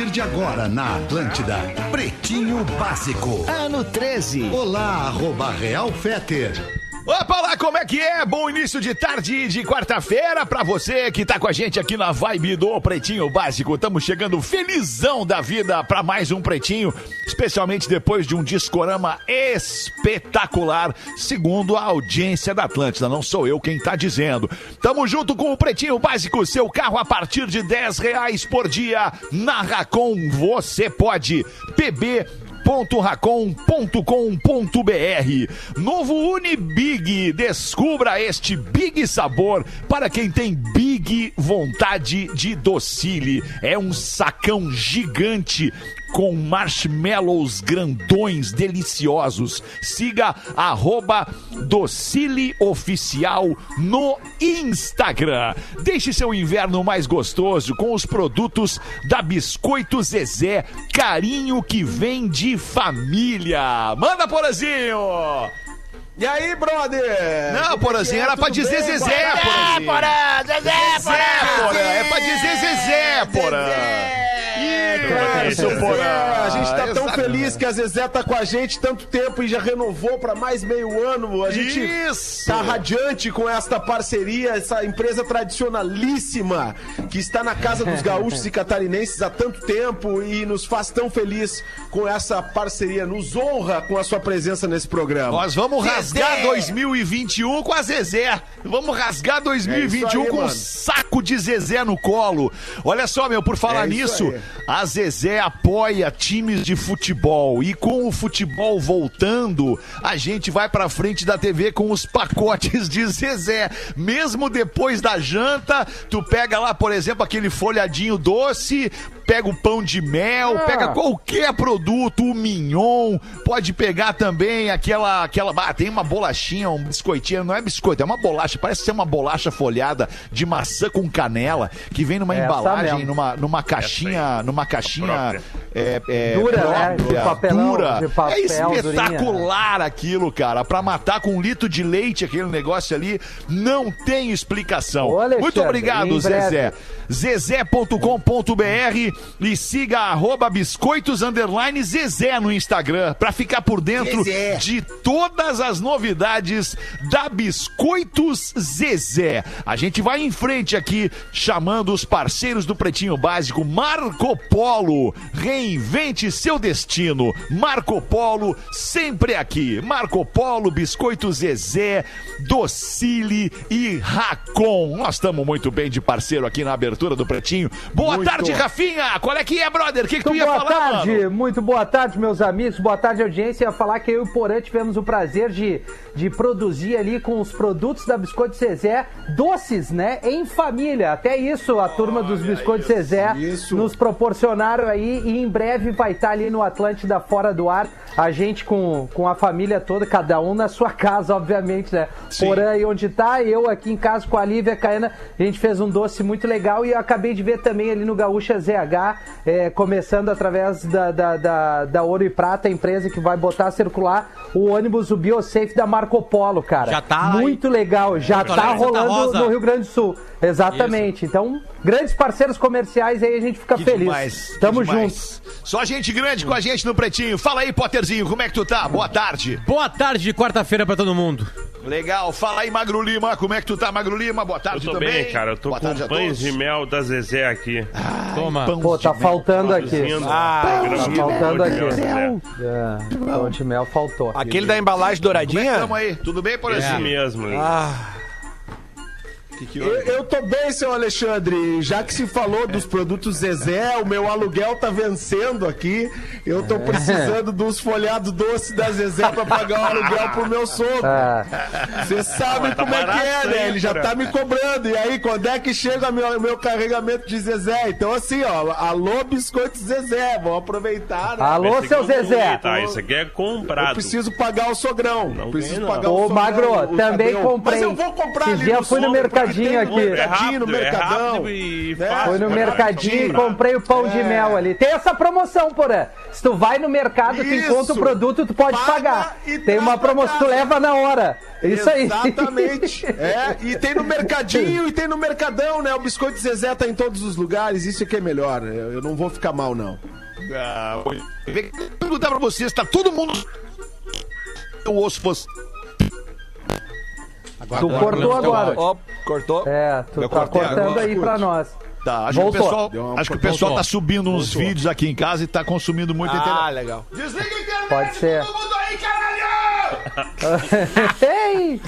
Partir de agora na Atlântida, Pretinho Básico. Ano 13. Olá, arroba Real Feter. Opa lá, como é que é? Bom início de tarde de quarta-feira pra você que tá com a gente aqui na vibe do Pretinho Básico. Estamos chegando felizão da vida pra mais um Pretinho, especialmente depois de um discorama espetacular, segundo a audiência da Atlântida. Não sou eu quem tá dizendo. Tamo junto com o Pretinho Básico, seu carro a partir de 10 reais por dia. Na Racon, você pode. PB www.racon.com.br Novo Unibig. Descubra este Big sabor para quem tem Big vontade de docile. É um sacão gigante com marshmallows grandões deliciosos. Siga arroba Oficial no Instagram. Deixe seu inverno mais gostoso com os produtos da Biscoito Zezé. Carinho que vem de família. Manda, Porazinho! E aí, brother? Não, Porazinho, era pra dizer bem, Zezé, Porazinho. Porã, Zezé, Zezé, Porã. É pra dizer Zezé, Porã. Isso, Porã. A gente tá feliz que a Zezé tá com a gente tanto tempo e já renovou pra mais meio ano. A gente Isso. tá radiante com esta parceria, essa empresa tradicionalíssima que está na casa dos gaúchos e catarinenses há tanto tempo e nos faz tão feliz com essa parceria, nos honra com a sua presença nesse programa. Nós vamos rasgar 2021 com a Zezé. Vamos rasgar 2021 É aí, com um saco de Zezé no colo. Olha só, meu, por falar É isso nisso, aí. a Zezé apoia times de futebol. E com o futebol voltando, a gente vai pra frente da TV com os pacotes de Zezé. Mesmo depois da janta, tu pega lá, por exemplo, aquele folhadinho doce, pega o pão de mel, Ah. pega qualquer produto, o mignon, pode pegar também aquela, aquela, ah, tem uma bolachinha, um biscoitinho, não é biscoito, é uma bolacha, parece ser uma bolacha folhada de maçã com canela, que vem numa Essa embalagem, mesmo. numa, numa caixinha, numa caixinha é, é, Dura, né? Própria, De papelão, de papel, é espetacular aquilo, cara, pra matar com um litro de leite aquele negócio ali, não tem explicação. Ô, Muito obrigado. Zezé zezé.com.br e siga arroba biscoitos underline Zezé no Instagram para ficar por dentro Zezé. de todas as novidades da Biscoitos Zezé. A gente vai em frente aqui chamando os parceiros do Pretinho Básico Marco Polo. Reinvente seu destino. Marco Polo sempre aqui. Marco Polo, Biscoitos Zezé, Docile e Racon. Nós estamos muito bem de parceiro aqui na abertura do Pretinho. Boa Muito. tarde, Rafinha. Qual é que é, brother? O que, que tu Muito ia boa falar, tarde, mano? muito boa tarde, meus amigos, boa tarde, audiência. Ia falar que eu e o Porã tivemos o prazer de, de produzir ali com os produtos da Biscoito Zezé doces, né? Em família. Até isso, a turma dos Biscoitos Zezé isso. nos proporcionaram aí e em breve vai estar ali no Atlântida Fora do Ar. A gente com, com a família toda, cada um na sua casa, obviamente, né? Sim. Porã aí onde tá, eu aqui em casa com a Lívia, Caena, a gente fez um doce muito legal e eu acabei de ver também ali no Gaúcha ZH, é, começando através da, da, da, da Ouro e Prata, a empresa que vai botar a circular o ônibus, o BioSafe da Marco Polo, cara. Já tá Muito legal, já tá Alegre, rolando no Rio Grande do Sul. Exatamente. Então, grandes parceiros comerciais aí, a gente fica Que feliz. demais, Tamo junto. Só gente grande com a gente no Pretinho. Fala aí, Como é que tu tá? Boa tarde. Boa tarde de quarta-feira pra todo mundo. Legal. Fala aí, Magro Lima, como é que tu tá, Magro Lima? Boa Eu tarde tô também. bem, cara. Eu tô Boa com pães de mel da Zezé aqui. Toma. Pão Pô, tá mel. faltando aqui. Produzindo Ah, tá faltando aqui. É, pão de mel faltou. Aquele da embalagem Como é douradinha? tamo aí? Tudo bem, Esse Porazinho? mesmo. Ah, Que que Eu, eu tô bem, seu Alexandre. Já que se falou dos produtos Zezé, o meu aluguel tá vencendo aqui. Eu tô precisando dos folhados doces da Zezé pra pagar o aluguel pro meu sogro. Ah, Você sabe como é que é, né? Ele já tá me cobrando. E aí, quando é que chega meu, meu carregamento de Zezé? Então, assim, ó, alô, biscoito Zezé. Vamos aproveitar, né? Alô, Esse seu é Zezé. Tá, esse aqui é Eu comprado. preciso pagar o sogrão. Não preciso não. pagar o Ô, sogrão. Magro, o também comprei. Mas eu vou comprar Esses ali dias no fui no porque mercadinho tem aqui. É no é mercadão. rápido e né? fácil. Fui no é mercadinho e comprei o pão de mel ali. Tem essa promoção, porã. Se tu vai no mercado, tu Isso. encontra o produto, tu pode Paga pagar. e Tem uma promoção, tu leva na hora. Isso aí. Exatamente. É, e tem no mercadinho e tem no mercadão, né? O biscoito Zezé tá em todos os lugares, isso é que é melhor. Eu eu não vou ficar mal, não. Ah, cá, perguntar pra vocês, tá todo mundo. O osso fosse. Tu cortou agora. Ó, cortou. É, tu Eu tá cortei cortando agora. aí pra nós. Tá, acho que o Voltou. pessoal, uma- acho que o pessoal voltou. tá subindo uns vídeos aqui em casa e tá consumindo muito Ah, internet. legal. Desliga a internet, Pode ser. todo mundo aí, caralho! Ei!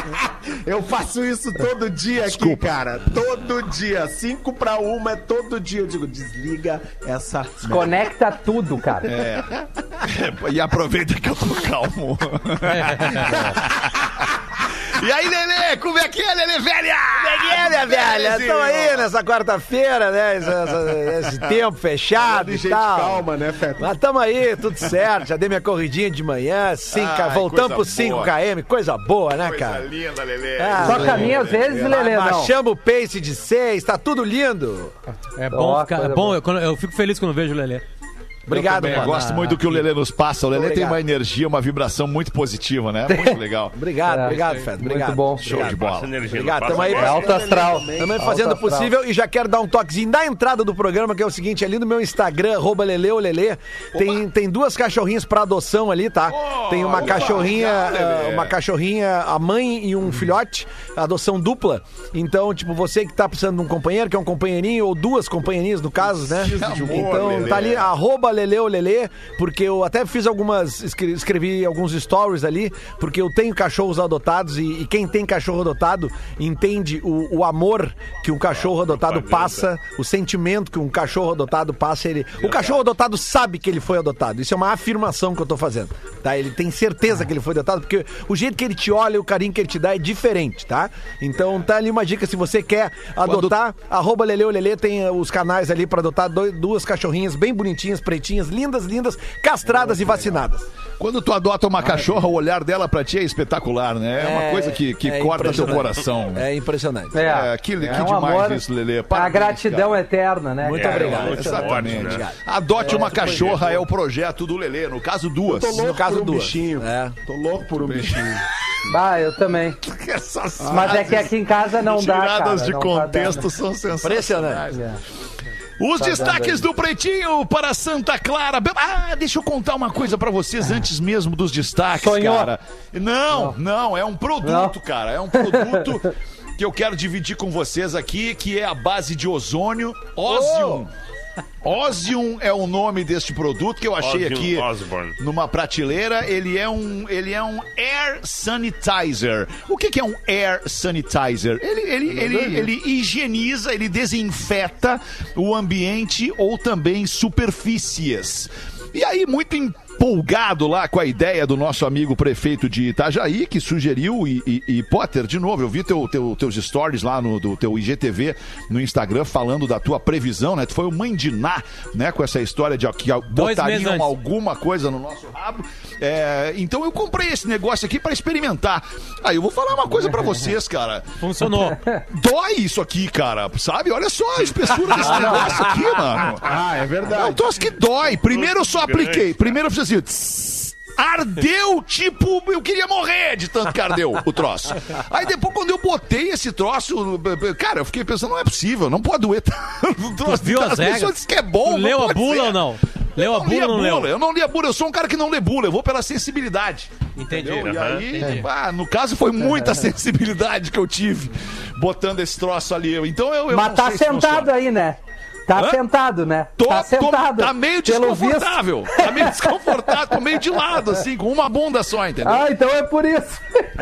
Eu faço isso todo dia aqui, cara. Todo dia. Cinco pra uma é todo dia. Eu digo, desliga essa. Conecta tudo, cara. E aproveita que eu tô calmo. e aí, Lelê, como é que é, Lelê, velha? É, minha velha, estamos aí nessa quarta-feira, né? Esse, esse- esse tempo fechado De e tal. calma, né, Feta? Mas tamo aí, tudo certo. Já dei minha corridinha de manhã, cinco, Ai, voltamos coisa pro 5 boa. km, coisa boa, né, Coisa cara? linda, Lelê. Ah, Só caminha às vezes, Lelê, não. Baixamos o pace de 6, tá tudo lindo. É bom, Ó, ficar, é coisa bom boa. eu, eu fico feliz quando vejo o Lelê. Obrigado, mano. gosto muito do que o Lelê nos passa. O Lelê tem Obrigado. uma energia, uma vibração muito positiva, né? Muito legal. Obrigado, É, obrigado, Fed. Obrigado. Muito bom. Show de Passa bola. energia, Obrigado, tamo aí. agora. Alto astral. Também fazendo o possível e já quero dar um toquezinho na entrada do programa, que é o seguinte, ali no meu Instagram, arroba Leleolele, tem, tem duas cachorrinhas pra adoção ali, tá? tem uma cachorrinha, legal, Lelê. uma cachorrinha, a mãe e um filhote, adoção dupla. Então, tipo, você que tá precisando de um companheiro, que é um companheirinho, ou duas companheirinhas no caso, né? de amor, Então, Lelê. tá ali, arroba Leleolele, porque eu até fiz algumas, escre- escrevi alguns stories ali, porque eu tenho cachorros adotados e, e quem tem cachorro adotado entende o, o amor que um cachorro adotado passa, o sentimento que um cachorro adotado passa. Ele, o cachorro adotado sabe que ele foi adotado. Isso é uma afirmação que eu tô fazendo, tá? Ele tem certeza que ele foi adotado, porque o jeito que ele te olha, o carinho que ele te dá é diferente, tá? Então tá ali uma dica, se você quer adotar, arroba Leleolele, tem eh, os canais ali pra adotar dois- duas cachorrinhas bem bonitinhas, pretinhas, lindas, lindas, castradas e vacinadas. Quando tu adota uma cachorra, o olhar dela pra ti é espetacular, né? É, uma coisa que, que é corta teu coração. É impressionante. É, que- que demais isso, Lelê. É a Parabéns, gratidão cara. eterna, né? Muito obrigado. Exatamente. forte, né? Adote uma cachorra é o projeto do Lelê, no caso duas. Tô louco No caso, por um duas. bichinho. É. Tô louco por um bichinho. Ah, eu também. Essas Mas é que aqui em casa não dá, cara. tiradas de não contexto são sensacionais. Impressionante. Os Tá destaques do Pretinho para Santa Clara. Ah, deixa eu contar uma coisa pra vocês antes mesmo dos destaques, Sonhou? cara. Não, não, é um produto, Não. cara. É um produto que eu quero dividir com vocês aqui, que é a base de ozônio, Ozium. Ozium é o nome deste produto que eu achei Ozzy aqui Osbourne. numa prateleira. Ele é um, ele é um air sanitizer. O que, que é um air sanitizer? Ele, ele, ele, ele higieniza, ele desinfeta o ambiente ou também superfícies. E aí, muito empolgado lá com a ideia do nosso amigo prefeito de Itajaí, que sugeriu, e, e- e, Potter, de novo, eu vi teu, teu- teus stories lá no do teu IGTV no Instagram falando da tua previsão, né? Tu foi o mãe de Ná, né? Com essa história de que botariam alguma coisa no nosso rabo. É, então eu comprei esse negócio aqui pra experimentar. Aí eu vou falar uma coisa pra vocês, cara. Funcionou. Dói isso aqui, cara, sabe? Olha só a espessura desse negócio aqui, mano. Ah, é É um verdade. troço que dói. Primeiro eu só apliquei. Primeiro eu fiz assim. Tss, Ardeu, tipo, eu queria morrer de tanto que ardeu o troço. Aí depois, quando eu botei esse troço, cara, eu fiquei pensando, não é possível, não pode doer tanto. Troço, viu as pessoas regras? dizem que é bom. Leu não a bula ser. ou não? Leu Eu a bula ou não leu? Eu não li a bula, eu sou um cara que não lê bula, eu vou pela sensibilidade. Entendi. Entendeu? E aí, ah, no caso, foi muita sensibilidade que eu tive botando esse troço ali. Então eu, eu Mas não tá se sentado funciona. aí, né? Tá Hã? sentado, né? Tô, tá tô- sentado. tá meio desconfortável. Tá meio desconfortável, tô meio de lado, assim, com uma bunda só, entendeu? Ah, então é por isso.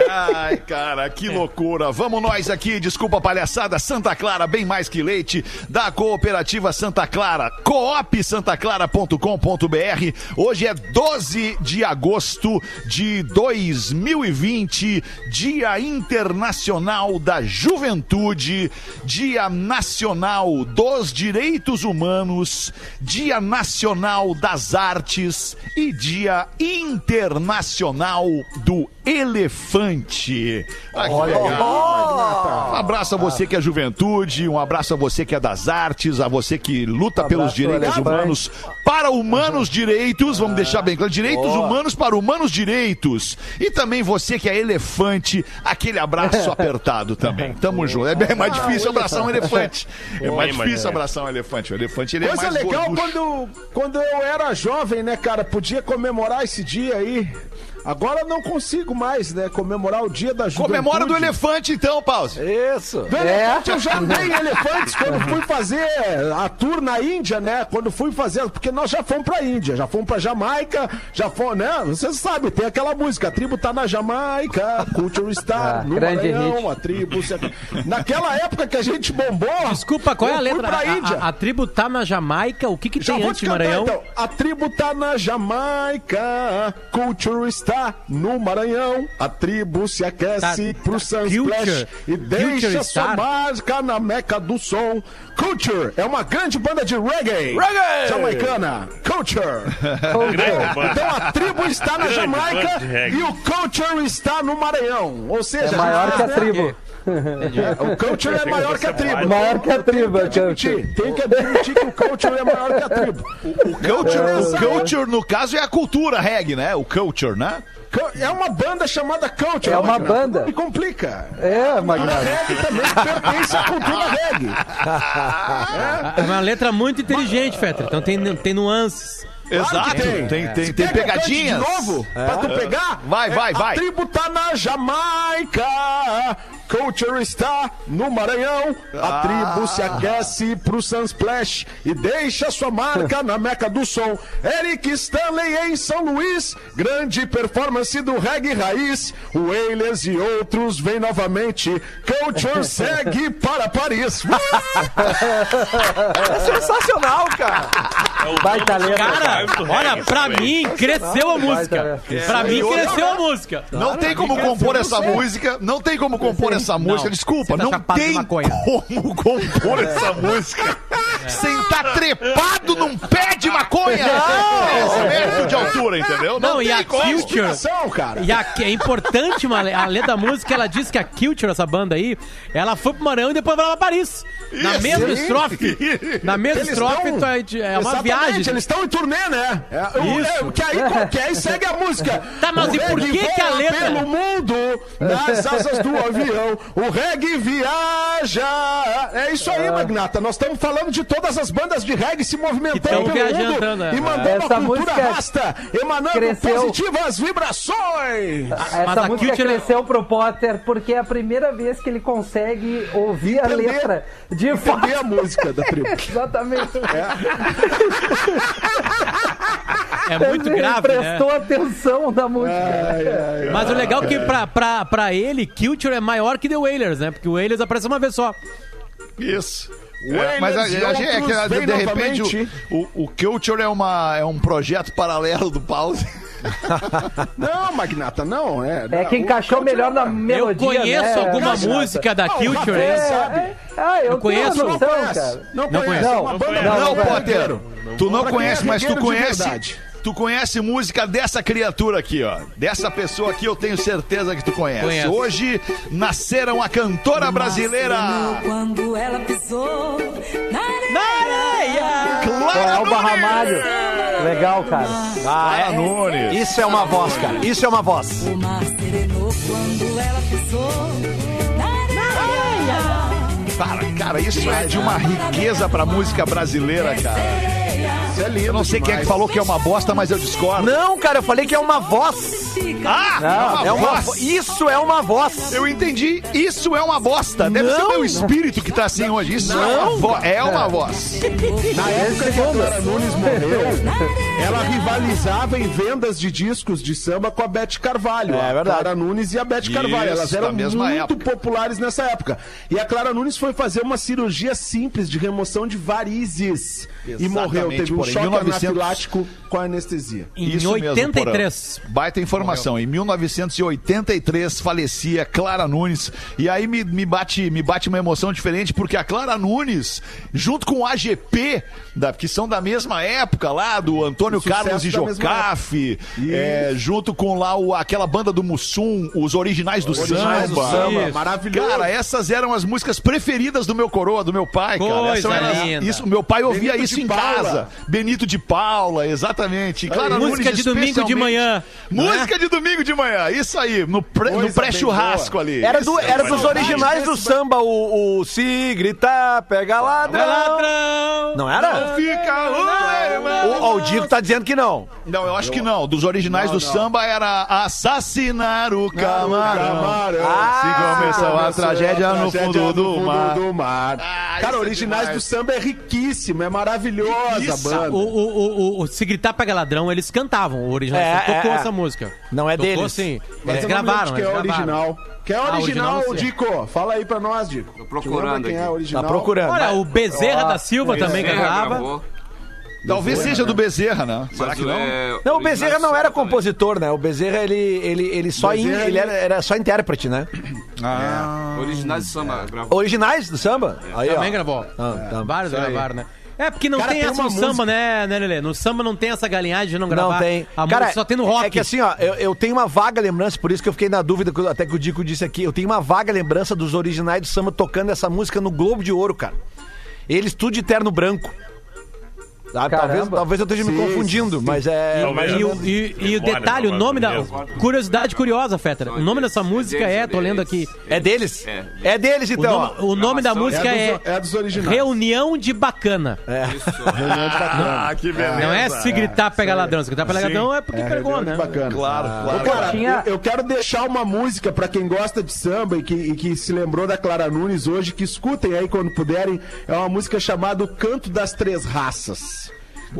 Ai, cara, que loucura. Vamos nós aqui, desculpa a palhaçada, Santa Clara, bem mais que leite, da Cooperativa Santa Clara, coopsantaclara.com.br. Hoje é 12 de agosto de 2020, Dia Internacional da Juventude, Dia Nacional dos Direitos Humanos, Dia Nacional das Artes e Dia Internacional do Elefante. Ah, que legal. Um abraço a você que é juventude, um abraço a você que é das artes, a você que luta pelos abraço, direitos humanos para humanos direitos, vamos deixar bem claro, direitos humanos para humanos direitos. E também você que é elefante, aquele abraço apertado também. Tamo junto. É, bem- mais difícil abraçar um elefante. É mais difícil abraçar um elefante. O elefante ele é Coisa mais legal gorducho. quando, quando eu era jovem, né, cara? Podia comemorar esse dia aí. Agora eu não consigo mais, né? Comemorar o dia da juventude. Comemora do elefante então, Pause. Isso. Do elefante eu já tenho elefantes quando fui fazer a tour na Índia, né? Quando fui fazer, porque nós já fomos pra Índia, já fomos pra Jamaica, já fomos, né? Você sabe, tem aquela música, a tribo tá na Jamaica, Culture Star, Ah, no grande Maranhão, hit. a tribo... se- Naquela época que a gente bombou... Desculpa, qual é a letra? pra A, Índia. a- a tribo tá na Jamaica, o que que Já tem vou antes cantar, Maranhão? então. A tribo tá na Jamaica, Culture está no Maranhão. A tribo se aquece Tá, pro tá, Sunsplash Culture. e deixa Culture sua Star. marca na meca do som. Culture é uma grande banda de reggae. Reggae! Jamaicana. Culture. Então a tribo está na Jamaica e o Culture está no Maranhão. Ou seja, É maior que a né? tribo. O Culture é maior que a tribo. Maior que a tribo, Tem que admitir, tem que admitir que o Culture é maior que a tribo. O culture, o culture, no caso, é a cultura reggae, né? O culture, né? É uma banda chamada Culture. É uma Magnata. banda. Me complica. É, A Magnata. reggae também pertence à cultura reggae. É uma letra muito inteligente, Fetter. Então tem, tem nuances. Exato. Tem, tem, tem, tem Pega pegadinhas. De novo, pra tu pegar. Vai, vai, É, vai. A tribo tá na Jamaica. Culture está no Maranhão. A tribo se aquece pro Sunsplash e deixa sua marca na meca do som. Eric Stanley em São Luís. Grande performance do reggae raiz. O Wailers e outros vêm novamente. Culture segue para Paris. É sensacional, cara. Baita letra. Cara, olha, pra mim cresceu a música. Pra mim cresceu a música. Não tem como compor essa música, não tem como compor essa música, desculpa, tá não tem como compor essa música sem estar trepado num pé de maconha. Esse metro de altura, entendeu? Não, e a como. Culture. Cara. E a, é importante, uma, a letra da música, ela diz que a Culture, essa banda aí, ela foi pro Maranhão e depois vai lá pra Paris. Na mesma estrofe. Na mesma estrofe, tão- é- é uma Exatamente, viagem. Eles estão em turnê, né? É, o- Isso. é, que, aí, que aí segue a música. Tá, mas O e por que que a letra- pelo mundo, nas asas do avião, o reggae viaja. É isso aí, Magnata. Nós estamos falando de todas as bandas de reggae se movimentando pelo mundo né? e mandando Essa a cultura rasta, emanando cresceu. positivas vibrações. Mas Essa a música cresceu pro Potter porque é a primeira vez que ele consegue ouvir a Entender- letra de fato. Entender a música da tribo. Exatamente. É muito ele grave, né? prestou atenção na música. Mas o legal é que pra, pra, pra ele, Culture é maior que The Wailers, né? Porque o Wailers aparece uma vez só. Isso. É, Wailers mas a, a, gente- é que, de, de repente o, o, o Culture é, uma, é um projeto paralelo do Pause. Não, Magnata, não. É, É não, que encaixou Culture melhor na é- melodia, eu conheço né, alguma Magnata? música da Ah, Culture. Hein? sabe. É, ah, eu, Eu conheço. tenho Não noção, conhece. cara. Não Não conhece. conheço. É uma banda Não, Não, velho. Potter. Tu não Pra quem é conhece, mas tu de conhece. verdade. Tu conhece música dessa criatura aqui, ó. Dessa pessoa aqui, eu tenho certeza que tu conhece. Conheço. Hoje nasceram a cantora brasileira Quando ela pisou na areia. Clara Nunes. Ramalho. Legal, cara. Clara Nunes. Isso é uma voz, cara. Isso é uma voz. O mar serenou quando ela pisou. Cara, cara, isso é de uma riqueza pra música brasileira, cara. Isso é lindo Eu não sei quem é que demais. falou que é uma bosta, mas eu discordo. Não, cara, eu falei que é uma voz. Ah, É uma voz. vo- Isso é uma voz. Eu entendi. Isso é uma bosta. Deve ser o meu espírito que tá assim hoje. Isso é uma voz. É uma voz. Na época que a Clara Nunes morreu, ela rivalizava em vendas de discos de samba com a Beth Carvalho. É a verdade. Clara Nunes e a Beth Isso, Carvalho. Elas da eram mesma muito época. populares nessa época. E a Clara Nunes foi fazer uma cirurgia simples de remoção de varizes. e morreu. Teve um porém, choque 1900 anafilático com anestesia. Em Isso mesmo, 83. Porã. Baita informação. Em 1983 falecia Clara Nunes. E aí me, me, bate, me bate uma emoção diferente, porque a Clara Nunes, junto com o AGP, da, que são da mesma época lá, do Antônio Carlos e Jocafe, é, junto com lá o, aquela banda do Mussum, os originais do Originais do samba. samba, Isso. maravilhoso. Cara, essas eram as músicas preferidas do meu coroa, do meu pai, cara. Linda. isso, meu pai ouvia Benito isso em Paula. casa. Benito de Paula, exatamente. Clara Música Nunes, de domingo de manhã, não é? Música de domingo de manhã, isso aí, no pré-churrasco ali. Era, do, era dos originais do samba, o, o Se Gritar, Pega Ladrão. Vai, ladrão! Não era? Fica o. O, o tá dizendo que não. Não, eu acho que não. Dos originais do samba era assassinar o camarão. Camarão. Se começou a tragédia no fundo do mar. do mar. Ah, Cara, é originais do samba é riquíssimo, é maravilhosa a Isso. O, o, o, o, Se Gritar Pega Ladrão, eles cantavam. O original É, tocou é, é. essa música. Não é tocou, deles. sim. Mas Eles gravaram, de quem eles é gravaram. original. Quem é Ah, original, original. Dico? Fala aí pra nós, Dico. Tô procurando quem é aqui. original? Tá procurando. Olha, o Bezerra da Silva também Bezerra gravava. gravou, Talvez seja do Bezerra, né? Será mas que não? é Não, o Bezerra não era também. compositor, né? O Bezerra, ele, ele, ele só in- Bezerra, ele era, era só intérprete, né? Ah. Originais de samba gravou. Originais do samba? Aí, ó. Também gravou. Ah, tá. Vários aí. gravaram, né? É, porque não Cara, tem tem essa no música- samba, né, né, Lelê? No samba não tem essa galinhagem de não gravar. Não tem. A Cara, música só tem no rock. É que assim, ó, eu, eu tenho uma vaga lembrança, por isso que eu fiquei na dúvida, até que o Dico disse aqui. Eu tenho uma vaga lembrança dos originais do samba tocando essa música no Globo de Ouro, cara. Eles tudo de terno branco. Sabe? Talvez, Caramba. talvez eu esteja me confundindo, sim. mas é. Talvez. E, o, e- e o Memória, detalhe, o nome da. Curiosidade curiosa, Fetter. O nome dessa música é, é tô lendo aqui. É deles? É. É deles, O então. nome, ó. o nome da música é é, dos- é dos originais. Reunião de Bacana. Isso. Reunião de bacana. Ah, que beleza. Não é se gritar pega ladrão. Se gritar pega ladrão é porque pegou, Reunião né? bacana. Claro, claro. Ô, cara, Tinha- eu, eu quero deixar uma música pra quem gosta de samba e que, e que se lembrou da Clara Nunes hoje, que escutem aí quando puderem. É uma música chamada O Canto das Três Raças.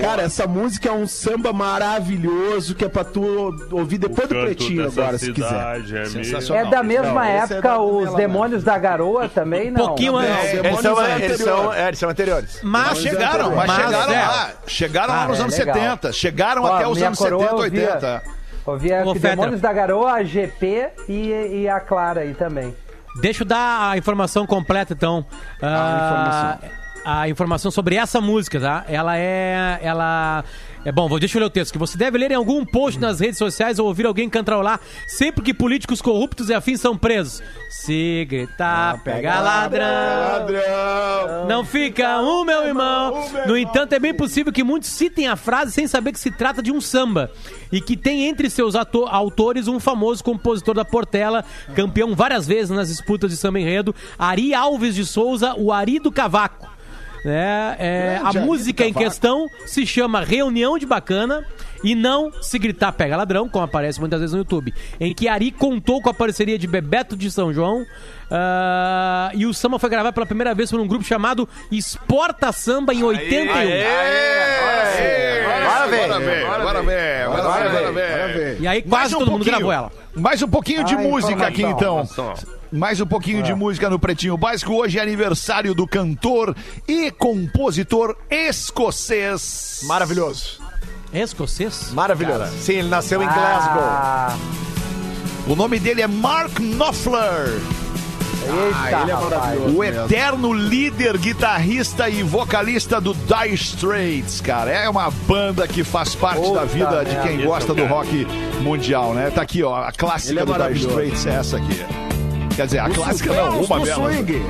Cara, essa música é um samba maravilhoso que é pra tu ouvir depois do pretinho agora, se quiser. É Sensacional. É da mesma Não, esse é época da os Demônios da Garoa também, não. Pouquinho Não, antes. Não, Eles Demônios são, é eles, são, é, eles são anteriores. Mas chegaram, mas, Mas chegaram é. lá. Chegaram lá Ah, nos é anos legal. 70. Chegaram até os anos coroa 70, ouvia- 80. Ouvia Ô. Demônios da Garoa, a GP e, e a Clara aí também. Deixa eu dar a informação completa, então. Ah, a informação sobre essa música, tá? Ela é. Ela. É bom, deixa eu ler o texto. Que você deve ler em algum post nas redes sociais ou ouvir alguém cantarolar sempre que políticos corruptos e afins são presos. Se gritar, pega ladrão. Ladrão! Não fica um, meu irmão. No entanto, é bem possível que muitos citem a frase sem saber que se trata de um samba. E que tem entre seus autores um famoso compositor da Portela, campeão várias vezes nas disputas de samba enredo, Ari Alves de Souza, o Ari do Cavaco. É, é, a música em questão se chama Reunião de Bacana e não Se Gritar Pega Ladrão, como aparece muitas vezes no YouTube, em que Ari contou com a parceria de Bebeto de São João ah, e o samba foi gravado pela primeira vez por um grupo chamado Exporta Samba em 81. Agora vem, agora vem, agora vem, agora vem. E aí Mais quase um todo mundo gravou ela. Mais um pouquinho de música aqui, então. Mais um pouquinho de música no Pretinho Básico. Hoje é aniversário do cantor e compositor escocês. Maravilhoso. Escocês? Maravilhoso. Sim, ele nasceu em Glasgow. Ah, O nome dele é Mark Knopfler. eita, ele é maravilhoso. O eterno líder, guitarrista e vocalista do Dire Straits, cara. É uma banda que faz parte Puta da vida de quem gosta do rock mundial, né? Tá aqui, ó. A clássica é do Dire. Straits é essa aqui. Quer dizer, a clássica não, uma delas. swing.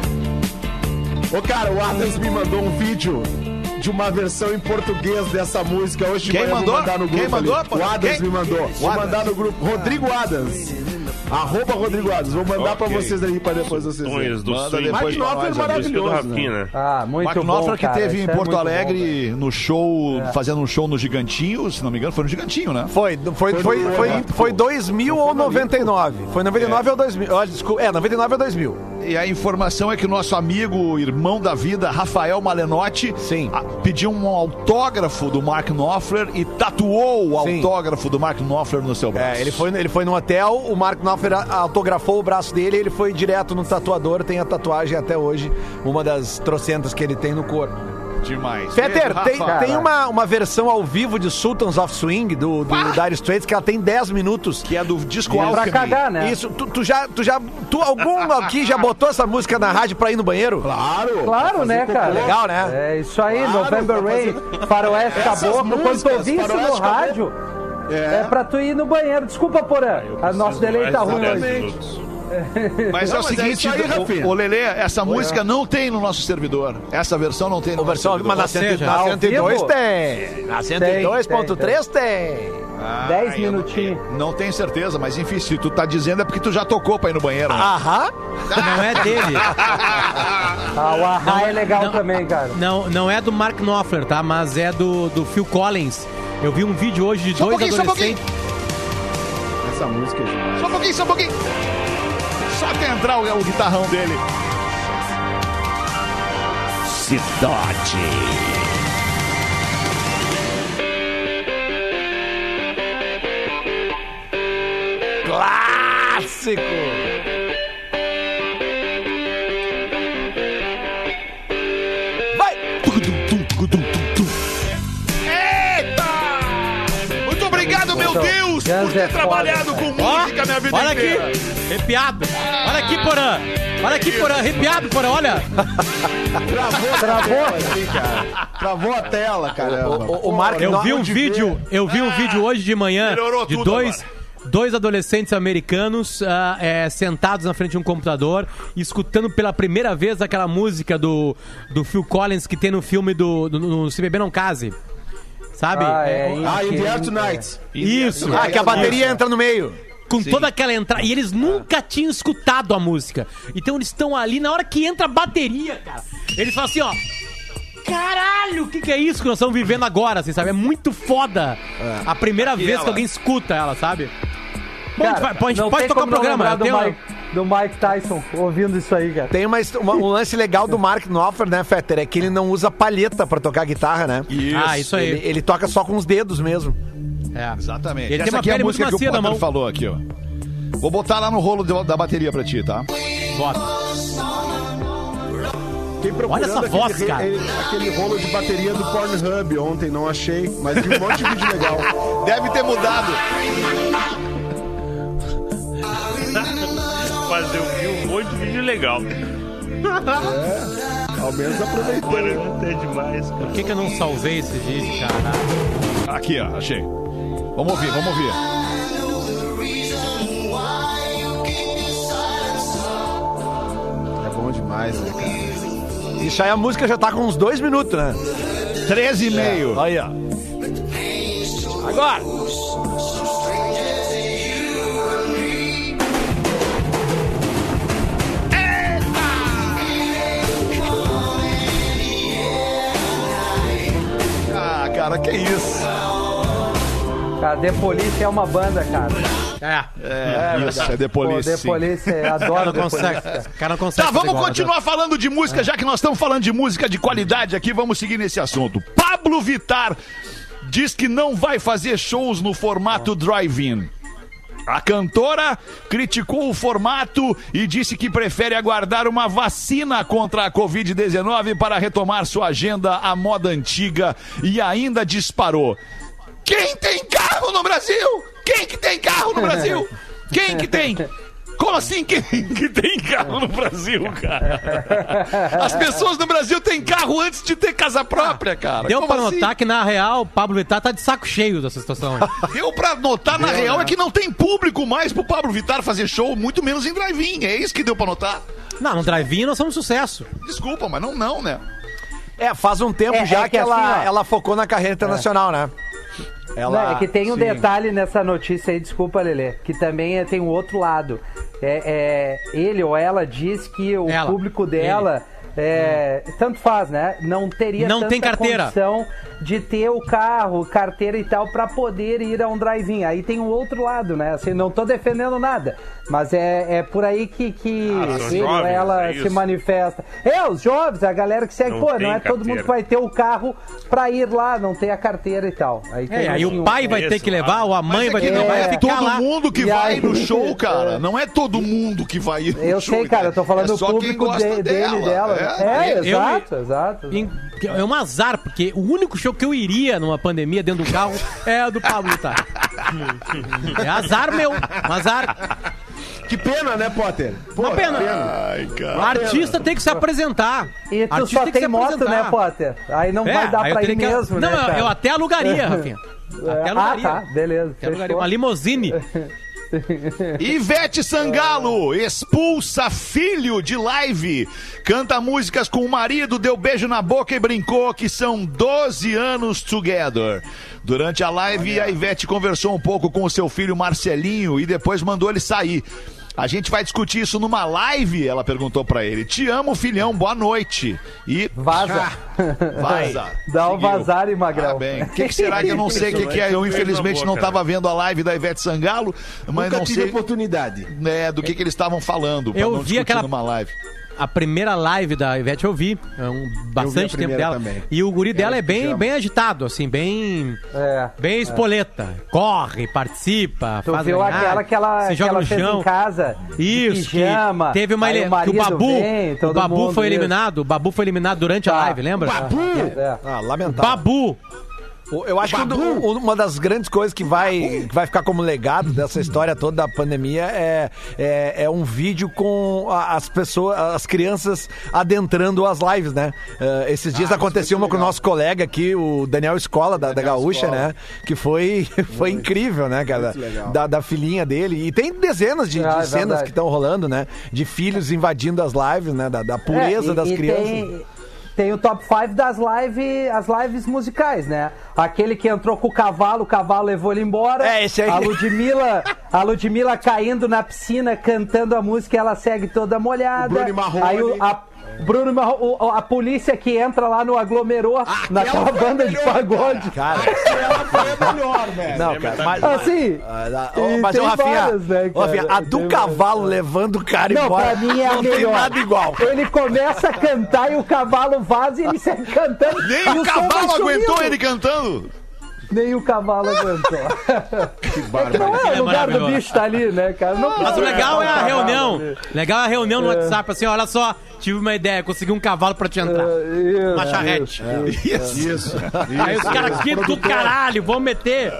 Ô, cara, o Adams me mandou um vídeo de uma versão em português dessa música. Hoje Quem mandou? vou mandar no grupo Quem mandou, ali. O Adams Quem? me mandou. Vou mandar no grupo. Rodrigo Adams. Arroba Rodrigo Adams. Vou mandar pra Ok. vocês aí pra depois vocês. Sonhos do Manda swing. depois pra do maravilhoso, né? Rafinha. Ah, muito Mark bom, Knopfler que teve em é Porto muito Alegre no show, fazendo um show no Gigantinho, se não me engano, foi no Gigantinho, né? Foi, foi, foi, foi, é, foi 2000 ou 99? Foi 99 ou 2000? Olha, desculpa, é, 99 ou 2000. E a informação é que o nosso amigo, irmão da vida, Rafael Malenotti, Sim. a- pediu um autógrafo do Mark Knopfler e tatuou o Sim. autógrafo do Mark Knopfler no seu braço. É, ele foi, ele foi no hotel, o Mark Knopfler autografou o braço dele, ele foi direto no tatuador, tem a tatuagem até hoje, uma das trocentas que ele tem no corpo. demais. Fetter, Beijo, tem, tem uma, uma versão ao vivo de Sultans of Swing do, do Dire Straits que ela tem 10 minutos. Que é do disco É pra cagar, né? Isso, tu, tu já, tu já, tu algum aqui já botou essa música na rádio pra ir no banheiro? Claro. Claro, né, cara? Legal, né? É isso aí, Claro, November Rain, fazer- Faroeste Caboclo. Quando tu ouvir isso no Faroeste Caboclo. Rádio, é. pra tu ir no banheiro. Desculpa, Porã. A nosso delay tá ruim hoje. Mas é Não, o mas é seguinte, isso aí, o, o Lelê, essa música não tem no nosso servidor. Essa versão não tem no versão, servidor. mas na, 100 na ao 102 vivo? tem. Na 102.3 tem. Ah, 10 eu não- minutinhos. Não tenho certeza, mas enfim, se tu tá dizendo é porque tu já tocou pra ir no banheiro. né? Aham. Não é dele. Ah, o Ahá é legal não. também, cara. Não, não é do Mark Knopfler, tá? Mas é do, do Phil Collins. Eu vi um vídeo hoje de Só um dois pouquinho, só um pouquinho. adolescentes. Essa música é demais. Só um pouquinho, só um pouquinho. Só até entrar o, o guitarrão dele. Cidade. Clássico. Vai. Eita! Ter é foda, trabalhado cara. com música minha vida Olha inteira. aqui, arrepiado. Olha aqui, Porã. Olha aqui, Porã, arrepiado, Porã, olha. Travou aqui, cara. Travou a tela, caramba. O, o Mark Eu vi um vídeo, eu vi um vídeo hoje de manhã Melhorou de tudo dois agora. dois adolescentes americanos ah, é, sentados na frente de um computador, escutando pela primeira vez aquela música do, do Phil Collins que tem no filme do, do no Se Beber Não Case. Sabe? Ah, é, É, Ah, In the Air Tonight. isso. Ah, que a bateria entra no meio. Com toda aquela entrada. E eles nunca tinham escutado a música. Então eles estão ali, na hora que entra a bateria, cara. Eles falam assim, ó. Caralho, o que, que é isso que nós estamos vivendo agora, assim, sabe? É muito foda. A primeira vez que alguém escuta ela, sabe? Bom, a gente, a pode tocar o programa. eu tenho- do Mike Tyson ouvindo isso aí, cara. Tem uma, uma- um lance legal do Mark Knopfler, né, Fetter? É que ele não usa palheta pra tocar guitarra, né? Ah, isso aí. Ele, ele toca só com os dedos mesmo. É. Exatamente. Ele Essa tem uma aqui é a música que o Potter mão. falou aqui, ó. Vou botar lá no rolo de- da bateria pra ti, tá? Bota. Olha essa aquele voz, cara. ele- aquele rolo de bateria do Pornhub ontem, não achei, mas vi um monte de vídeo legal. Deve ter mudado. Mas eu vi um monte de vídeo legal. Ao menos aproveitou. Mano, é demais, cara. Por que, que eu não salvei esse vídeo, cara? Aqui, ó, achei. Vamos ouvir, vamos ouvir. É bom demais, né, cara? Isso aí a música já tá com uns dois minutos, né? 13 e meio. Aí, ó. Agora. Cara, que isso. Cara, The Police é uma banda, cara. É. É, isso, é The Pô, Police, The sim. Police, é, adoro The Police. cara não consegue. Tá, vamos igual, continuar falando de música, já que nós estamos falando de música de qualidade aqui, vamos seguir nesse assunto. Pablo Vittar diz que não vai fazer shows no formato drive-in. A cantora criticou o formato e disse que prefere aguardar uma vacina contra a Covid-19 para retomar sua agenda à moda antiga e ainda disparou. Quem tem carro no Brasil? Quem que tem carro no Brasil? Quem que tem? Como assim quem que tem carro no Brasil, cara? As pessoas no Brasil têm carro antes de ter casa própria, cara. Deu Como pra assim? notar que, na real, o Pablo Vittar tá de saco cheio dessa situação. aí. Deu pra notar, na real, é que não tem público mais pro Pablo Vittar fazer show, muito menos em drive-in. É isso que deu pra notar. não, no drive-in nós somos sucesso. Desculpa, mas não, não, né? É, faz um tempo É, já é que, que ela, assim, ó. ela focou na carreira internacional, né? Ela- Não, é que tem um sim. detalhe nessa notícia aí, desculpa, Lelê, que também é- tem um outro lado. É, é, ele ou ela diz que o Ela, público dela. É, tanto faz, né? Não teria Não tem carteira. condição de ter o carro, carteira e tal, pra poder ir a um drive-in. Aí tem um outro lado, né? Assim, não tô defendendo nada, mas é, é por aí que, que Ah, ele jovens, ela é se manifesta. É, os jovens, a galera que segue, Não pô, não é todo mundo carteira. que vai ter o carro pra ir lá, não tem a carteira e tal. Aí tem É, aí assim, o pai vai Isso, ter que levar, ou a mãe Mas é vai ter que levar é e ficar todo lá. mundo que E vai aí- no show, cara. É. Não é todo mundo que vai ir no Eu show. sei, cara, eu tô falando é do público de- dele e dela. É, Eu- exato, exato. Em- É um azar, porque o único show que eu iria numa pandemia dentro do carro é o do Pablo Vittar. É azar meu, um azar. Que pena, né, Potter? Pô, Uma pena. Ai, O cara. artista tem que se apresentar. E tu Artista só que se tem moto, apresentar. né, Potter? Aí não É, vai dar eu pra ir que- mesmo, Não, né, eu- cara? eu até alugaria, Rafinha. Até ah, alugaria. tá, beleza. Até alugaria. Uma limousine. Ivete Sangalo expulsa filho de live. Canta músicas com o marido, deu beijo na boca e brincou que são 12 anos together. Durante a live, a Ivete conversou um pouco com o seu filho Marcelinho e depois mandou ele sair. A gente vai discutir isso numa live, ela perguntou pra ele. Te amo, filhão, boa noite. E Vaza. vaza. Dá um vazar, hein, Magrão. Ah, bem. O que, que será que eu não sei o que, que é? Eu infelizmente não estava vendo a live da Ivete Sangalo, mas Nunca não tive sei oportunidade. né, do que, que eles estavam falando. pra Eu não vi discutir aquela- numa live. A primeira live da Ivete eu vi, é um, bastante tempo dela. também. E o guri dela Ela é bem, bem agitado, assim, bem. É. Bem espoleta. Corre, participa, Tu faz viu ganhar, aquela que ela, se que joga ela no fez chão. em casa? de Isso, que pijama, teve uma ele... o que o Babu, vem, o Babu foi isso. eliminado, o Babu foi eliminado durante a Tá. live, lembra? É. Ah, lamentável. Babu. Eu acho que um- um- uma das grandes coisas que vai, que vai ficar como legado dessa história toda da pandemia é, é, é um vídeo com as pessoas, as crianças adentrando as lives, né? Eh, esses dias aconteceu uma com o nosso colega aqui, o Daniel Escola, da, da Gaúcha, né? Que foi, foi incrível, né, cara? Da, da filhinha dele. E tem dezenas de, de Ah, é cenas verdade. que estão rolando, né? De filhos invadindo as lives, né? Da, da pureza É, e- das e crianças. Tem, tem o top 5 das lives, as lives musicais, né? Aquele que entrou com o cavalo, o cavalo levou ele embora. É, esse aí. A Ludmilla, a Ludmilla caindo na piscina, cantando a música, ela segue toda molhada. O Bruno Marrone. Aí o, a, Bruno o- a polícia que entra lá no aglomerou, naquela banda de pagode. Cara, Ela foi a melhor, velho. não, cara. Mas, Assim, Ah, e ô, mas, tem ô, Rafinha, várias, né, Rafinha, cara? a do cavalo levando o cara Não, embora. pra mim é a não melhor. tem nada igual. Ele começa a cantar e o cavalo vaza e ele segue cantando. Nem e o cavalo aguentou ele cantando. Nem o cavalo aguentou. que bárbaro. Não é é o lugar do bicho tá ali, né, cara? Não Mas o legal é a cavalo reunião. ali. Legal é a reunião no WhatsApp, assim, olha só, tive uma ideia, consegui um cavalo pra te entrar. Isso, Uma charrete. Isso. Isso. Aí os caras aqui do caralho, vão meter.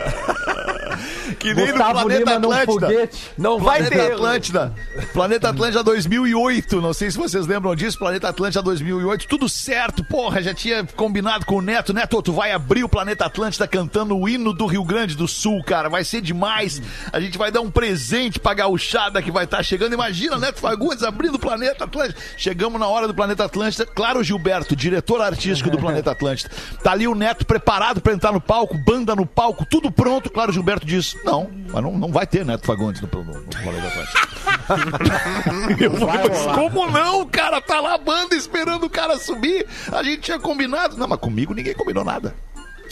Que nem no Gustavo Planeta Lima Atlântida. foguete. Não vai Planeta ter. Atlântida. Planeta Atlântida 2008. Não sei se vocês lembram disso. Planeta Atlântida 2008. Tudo certo. Porra, já tinha combinado com o Neto. Neto, tu vai abrir o Planeta Atlântida cantando o hino do Rio Grande do Sul, cara. Vai ser demais. A gente vai dar um presente pra gauchada que vai estar chegando. Imagina, Neto Fagundes abrindo o Planeta Atlântida. Chegamos na hora do Planeta Atlântida. Claro, Gilberto, diretor artístico do Planeta Atlântida. Tá ali o Neto preparado pra entrar no palco, banda no palco, tudo pronto. Claro, Gilberto diz: Não, mas não, não vai ter Neto Fagundes no, no, no Atlântida. Eu falei, mas como não, cara? Tá lá a banda esperando o cara subir. A gente tinha combinado. Não, mas comigo ninguém combinou nada.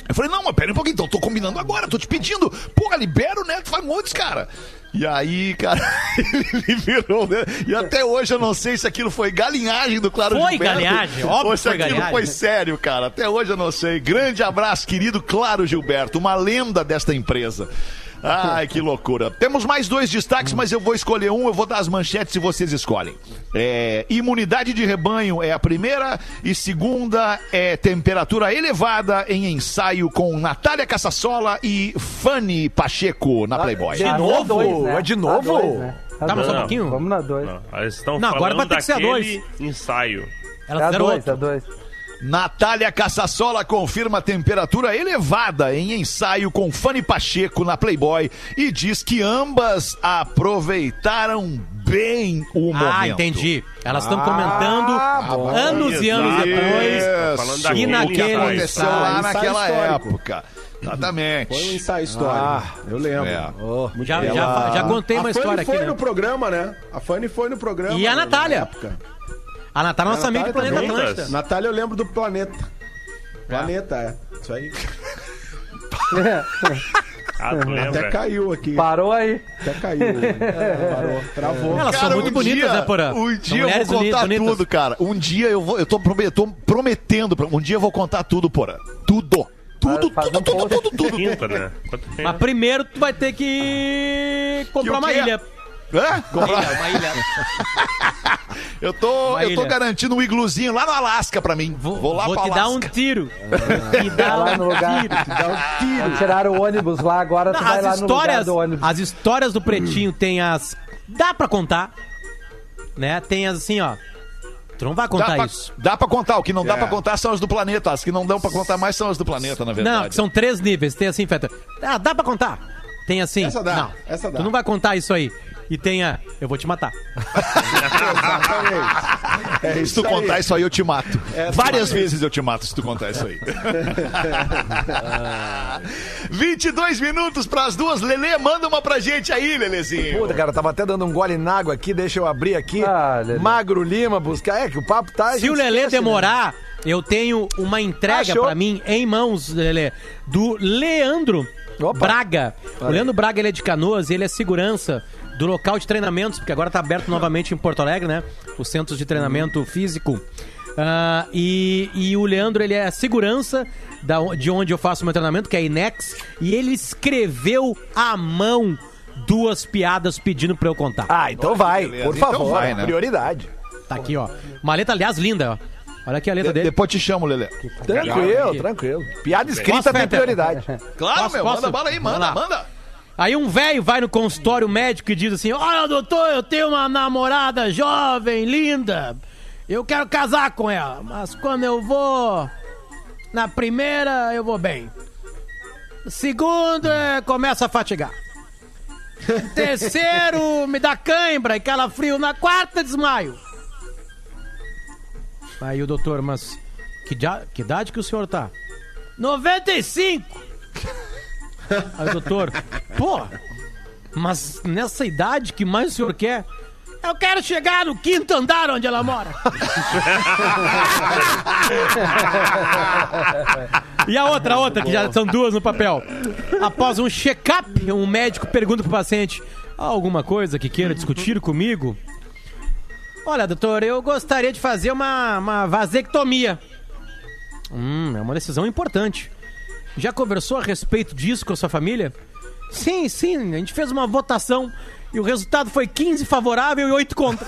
Eu falei, não, mas pera um pouquinho, então tô combinando agora, tô te pedindo. Porra, libera o Neto Fagundes, cara. E aí, cara, ele liberou, né? E até hoje eu não sei se aquilo foi galinhagem do Claro Foi Gilberto. galinhagem, óbvio Ou que se foi aquilo galinhagem. foi sério, cara. Até hoje eu não sei. Grande abraço, querido Claro Gilberto, uma lenda desta empresa. Ai, que loucura. Temos mais dois destaques, mas eu vou escolher um, eu vou dar as manchetes e vocês escolhem. É, imunidade de rebanho é a primeira e segunda é temperatura elevada em ensaio com Natália Cassassola e Fanny Pacheco na Playboy. de Ah, novo? dois, né? É de Ah, novo? dois, né? Tá, mas só um pouquinho. Vamos na dois. Não, eles estão Não, agora falando vai ter que ser a ensaio. Elas É a fizeram dois, outro. a dois. Natália Cassassola confirma temperatura elevada em ensaio com Fanny Pacheco na Playboy e diz que ambas aproveitaram bem o momento. Ah, entendi. Elas estão comentando anos e anos depois. Tá falando Isso, daquele E naquele o que aconteceu ensaio. lá naquela histórico. época. Exatamente. Foi um ensaio histórico. Ah, eu lembro. É. Oh, Já, Ela- já, já contei uma a Fanny história aqui, foi né? no programa, né? A Fanny foi no programa. E a na Natália? A Natália, nossa A amiga do Planeta também. Atlântida. Natália, eu lembro do Planeta. Planeta, é. Isso aí. Ah, Até caiu aqui. Parou aí. Até caiu. É, Parou. Travou. Elas são muito bonitas, né, Porã? Um São dia eu vou contar bonitas. tudo, cara. Um dia eu vou. Eu tô, promet- eu tô prometendo. Um dia eu vou contar tudo, porra. Tudo. Tudo, Faz tudo, um tudo, post. tudo, tudo. Quinta, né? Quanto tempo? Mas primeiro tu vai ter que comprar uma ilha. Hã? Uma ilha, uma ilha. Eu tô, Uma eu tô ilha. garantindo um igluzinho lá no Alasca pra mim. Vou, Vou, lá vou pra te dar um tiro. Te dar Lá no um lugar. tiro. Não tiraram o ônibus lá, agora tu Não, vai lá as no lugar histórias, do ônibus. as histórias do Pretinho tem as... Dá pra contar, né? Tem as assim, ó. Tu não vai Dá contar pra, isso. dá pra contar. O que não dá É. pra contar são as do planeta. As que não dão pra contar mais são as do planeta, na verdade. Não, que são três níveis. Tem assim, Feta. Ah, dá pra contar. Tem assim. Essa dá, Não, essa dá. Tu não vai contar isso aí. E tem a. Eu vou te matar. Exatamente. É Se isso tu aí. contar isso aí, eu te mato. Essa Várias aí. vezes eu te mato se tu contar isso aí. 22 minutos pras duas. Lelê, manda uma pra gente aí, Lelezinho. Puta, cara, tava até dando um gole na água aqui, deixa eu abrir aqui. Ah. Magro Lima buscar. É que o papo tá. Se o Lelê esquece, né? demorar, eu tenho uma entrega pra mim em mãos, Lelê, do Leandro Opa. Braga. O Leandro Braga ele é de Canoas, ele é segurança do local de treinamentos, porque agora tá aberto novamente em Porto Alegre, né? Os centros de treinamento físico. Ah, e, e o Leandro, ele é segurança da, de onde eu faço meu treinamento, que é a Inex, e ele escreveu à mão duas piadas pedindo pra eu contar. Ah, então vai, beleza. por Então favor. vai, né? Prioridade. Tá aqui, ó. Uma letra, aliás, linda, ó. Olha aqui a letra De- dele. depois te chamo, Lelê. Tranquilo, tranquilo. Piada escrita Posso, tem prioridade. Claro, Posso- meu. posso? Manda bala aí, manda, manda. Aí um velho vai no consultório médico e diz assim: Olha, doutor, eu tenho uma namorada jovem, linda. Eu quero casar com ela, mas quando eu vou na primeira, eu vou bem. Segunda, é, começa a fatigar. Terceiro, me dá cãibra e calafrio. Na quarta, desmaio. Aí o doutor, mas que, dia- que idade que o senhor tá? 95! Aí o doutor, pô, mas nessa idade, que mais o senhor quer? Eu quero chegar no quinto andar onde ela mora. e a outra, a outra, que já são duas no papel. Após um check-up, um médico pergunta pro paciente: "Há alguma coisa que queira discutir comigo? Olha, doutor, eu gostaria de fazer uma, uma vasectomia. Hum, é uma decisão importante. Já conversou a respeito disso com a sua família? Sim, sim, a gente fez uma votação e o resultado foi 15 favorável e 8 contra.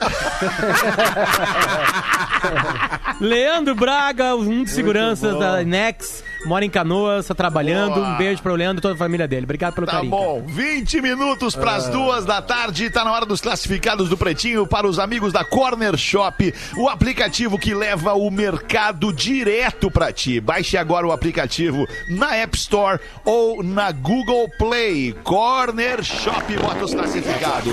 Leandro Braga, um de seguranças da Inex, mora em Canoas, tá trabalhando. Um beijo pro Leandro e toda a família dele. Obrigado pelo Tá carinho. bom, 20 minutos pras duas da tarde, tá na hora dos classificados do Pretinho para os amigos da Corner Shop, o aplicativo que leva o mercado direto pra ti. Baixe agora o aplicativo na App Store ou na Google Play. Corner Shop, bota os classificados.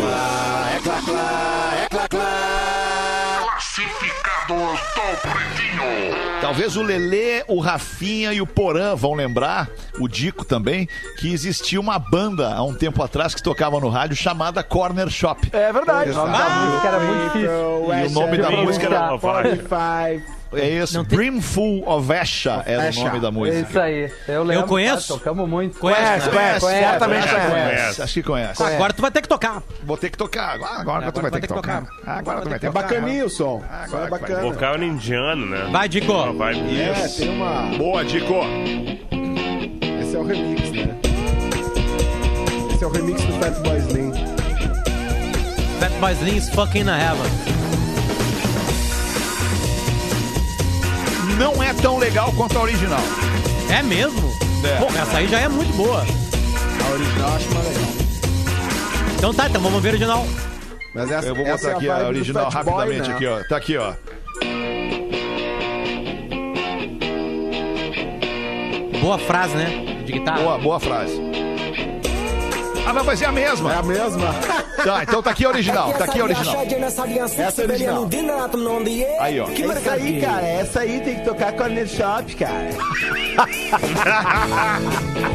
Talvez o Lelê, o Rafinha e o Porã vão lembrar, o Dico também, que existia uma banda há um tempo atrás que tocava no rádio chamada Corner Shop. É verdade. O nome da música era muito difícil. E o nome da Bem, música era. Uma vibe. 45. É esse, Não tem- Brimful of Asha era o nome da É música. isso aí. Eu lembro. conheço. tá? Tocamos muito. Conhece, Conhece, né? conhece, Conhece, certamente conhece. conhece. Conhece. Acho que conhece. Agora tu vai ter que tocar. Vou ter que tocar. Agora, agora Agora tu vai ter que tocar. Agora tu vai ter É que tocar. bacaninho o som. O som é bacana. Vocal indiano, né? Vai, Dico. Uma vibe. É, tem uma. Boa, Dico. Esse é o remix, né? Esse é o remix do Fat Boy Slim. Fat Boy Slim's Fucking in Heaven. Não é tão legal quanto a original. É mesmo? É. Pô, essa aí já é muito boa. A original eu acho mais legal. Então tá, então vamos ver a original. Mas essa, Eu vou essa botar é aqui a original Fat Boy, rapidamente né? aqui, ó. Tá aqui, ó. Boa frase, né? De guitarra. Boa, boa frase. Ah, mas é a mesma. É a mesma. Tá, então tá aqui a original, tá aqui a original. Essa é original. Aí, ó. Isso aí, cara. Essa aí tem que tocar Corner Shop, cara.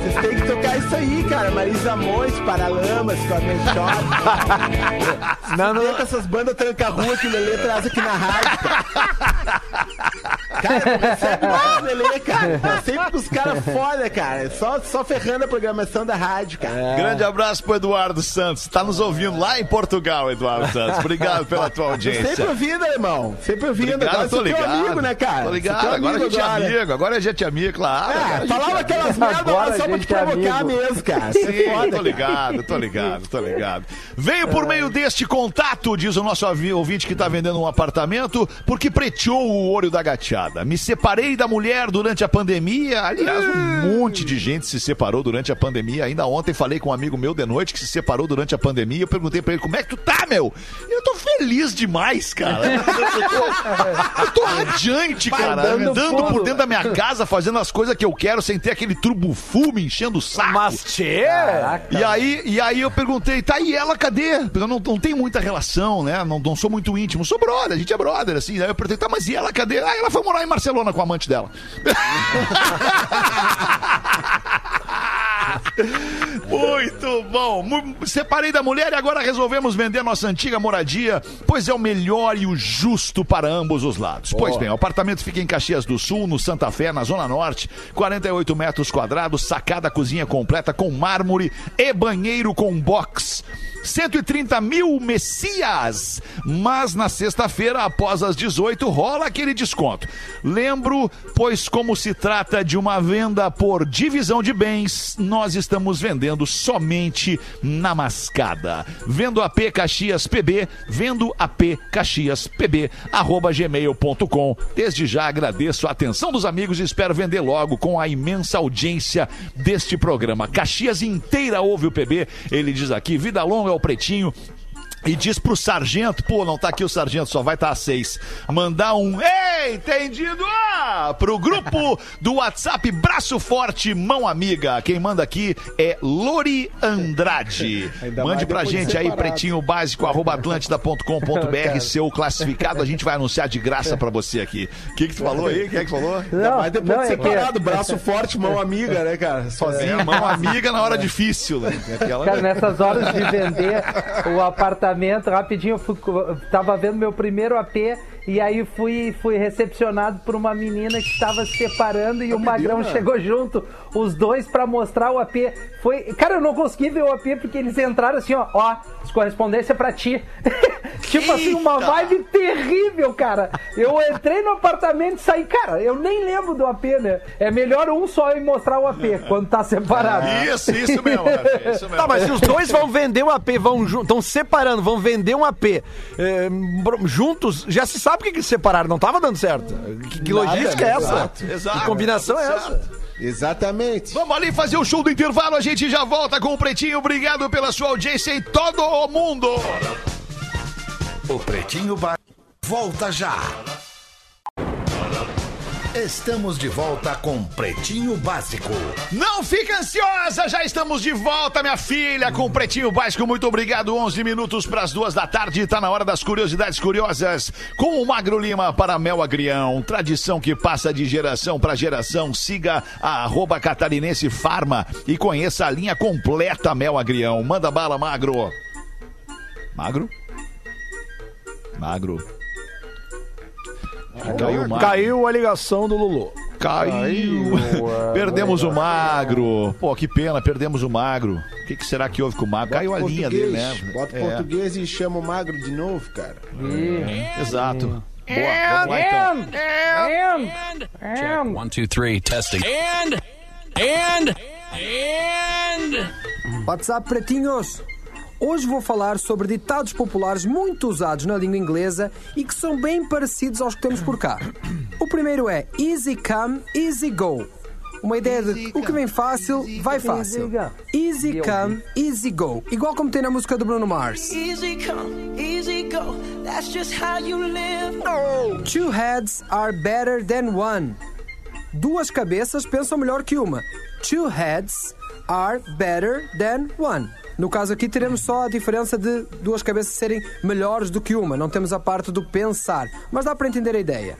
Vocês têm que tocar isso aí, cara. Marisa Monte, Paralamas, Corner Shop. Não, não. Com essas bandas tranca-rua que o Lelê traz aqui na rádio, cara. Cara, recebe mais Lelê, cara. Tá sempre com os caras foda, cara. Só, só ferrando a programação da rádio, cara. Grande abraço pro Eduardo Santos. Tá nos ouvindo lá em Portugal, Eduardo Santos. Obrigado pela tua audiência. Sempre ouvindo, irmão. Sempre ouvindo. Obrigado, agora tô ligado. amigo, né, cara? Tô ligado, agora a gente é amigo, agora a gente é amigo, claro. É, falava é aquelas merdas só pra te é provocar amigo. mesmo, cara. Sim, é foda, tô ligado, tô ligado, tô ligado. Venho por meio deste contato, diz o nosso ouvinte que tá vendendo um apartamento, porque preteou o olho da gateada. Me separei da mulher durante a pandemia. Aliás, um monte de gente se separou durante a pandemia. Ainda ontem falei com um amigo meu de noite que se separou durante a pandemia. Eu perguntei pra ele, como é que tu tá, meu? Eu tô feliz demais, cara. Eu tô, eu tô radiante, cara. dando Andando por dentro da minha casa, fazendo as coisas que eu quero, sem ter aquele trubufu me enchendo o saco. Mas, tchê! E aí, e aí eu perguntei, tá, e ela cadê? Porque eu não, não tenho muita relação, né? Não, não sou muito íntimo. Sou brother, a gente é brother, assim. Aí eu perguntei, tá, mas e ela cadê? Ah, ela foi morar em Barcelona com a amante dela. Muito bom. Separei da mulher e agora resolvemos vender nossa antiga moradia, pois é o melhor e o justo para ambos os lados. Pois bem, o apartamento fica em Caxias do Sul, no Santa Fé, na Zona Norte, 48 metros quadrados, sacada cozinha completa com mármore e banheiro com box. 130 mil Messias. Mas na sexta-feira, após as 18, rola aquele desconto. Lembro, pois, como se trata de uma venda por divisão de bens, nós estamos vendendo somente na mascada. Vendo AP Caxias PB, vendo AP Caxias PB, arroba gmail.com. Desde já agradeço a atenção dos amigos e espero vender logo com a imensa audiência deste programa. Caxias inteira ouve o PB. Ele diz aqui: vida longa ao pretinho. E diz pro sargento, pô, não tá aqui o sargento, só vai estar tá a seis. Mandar um Ei, entendido? Ah, pro grupo do WhatsApp Braço Forte Mão Amiga. Quem manda aqui é Lori Andrade. Ainda Mande pra gente aí, pretinho básico, arroba atlântida.com.br, seu classificado, a gente vai anunciar de graça pra você aqui. O que que tu falou aí? Quem é que falou? Ainda Não, mais depois não, de é que- separado, braço forte, mão amiga, né, cara? Sozinho. É, mão amiga na hora difícil. Né? Aquela... Cara, nessas horas de vender o apartamento, rapidinho, eu fui, tava vendo meu primeiro AP e aí fui, fui recepcionado por uma menina que estava se separando e o Magrão chegou junto, os dois pra mostrar o AP. Foi, cara, eu não consegui ver o AP porque eles entraram assim, ó, ó, correspondência pra ti. tipo assim, uma vibe terrível, cara. Eu entrei no apartamento e saí, cara, eu nem lembro do AP, né? É melhor um só e mostrar o AP quando tá separado. Isso, isso mesmo, isso mesmo. Tá, mas se os dois vão vender um AP, vão estão separando, vão vender um AP é, juntos, já se sabe por que separaram, não tava dando certo. Que, que Nada, logística é essa? exato, exato. Que combinação é essa? Exatamente. Vamos ali fazer o show do intervalo, a gente já volta com o Pretinho. Obrigado pela sua audiência em todo o mundo. O Pretinho Básico volta já. Estamos de volta com Pretinho Básico. Não fica ansiosa, já estamos de volta, minha filha, com Pretinho Básico. Muito obrigado. 11 minutos para as duas da tarde. Tá na hora das curiosidades curiosas. Com o Magro Lima para Mel Agrião. Tradição que passa de geração para geração. Siga a arroba catarinense Farma e conheça a linha completa Mel Agrião. Manda bala, Magro. Magro? Magro. Caiu. Caiu a ligação do Lulu. Caiu. perdemos o magro. Pô, que pena, perdemos o magro. O que, que será que houve com o magro? Caiu a linha dele, né? Bota É, português e chama o magro de novo, cara. Exato. Boa, vamos lá então. One, two, three, testing. And, and, and. WhatsApp pretinhos! Hoje vou falar sobre ditados populares muito usados na língua inglesa e que são bem parecidos aos que temos por cá. O primeiro é easy come, easy go. Uma ideia de o que vem fácil, vai fácil. Easy come, easy go. Igual como tem na música do Bruno Mars. Easy come, easy go. That's just how you live. Two heads are better than one. Duas cabeças pensam melhor que uma. Two heads are better than one. No caso aqui teremos só a diferença de duas cabeças serem melhores do que uma, não temos a parte do pensar, mas dá para entender a ideia.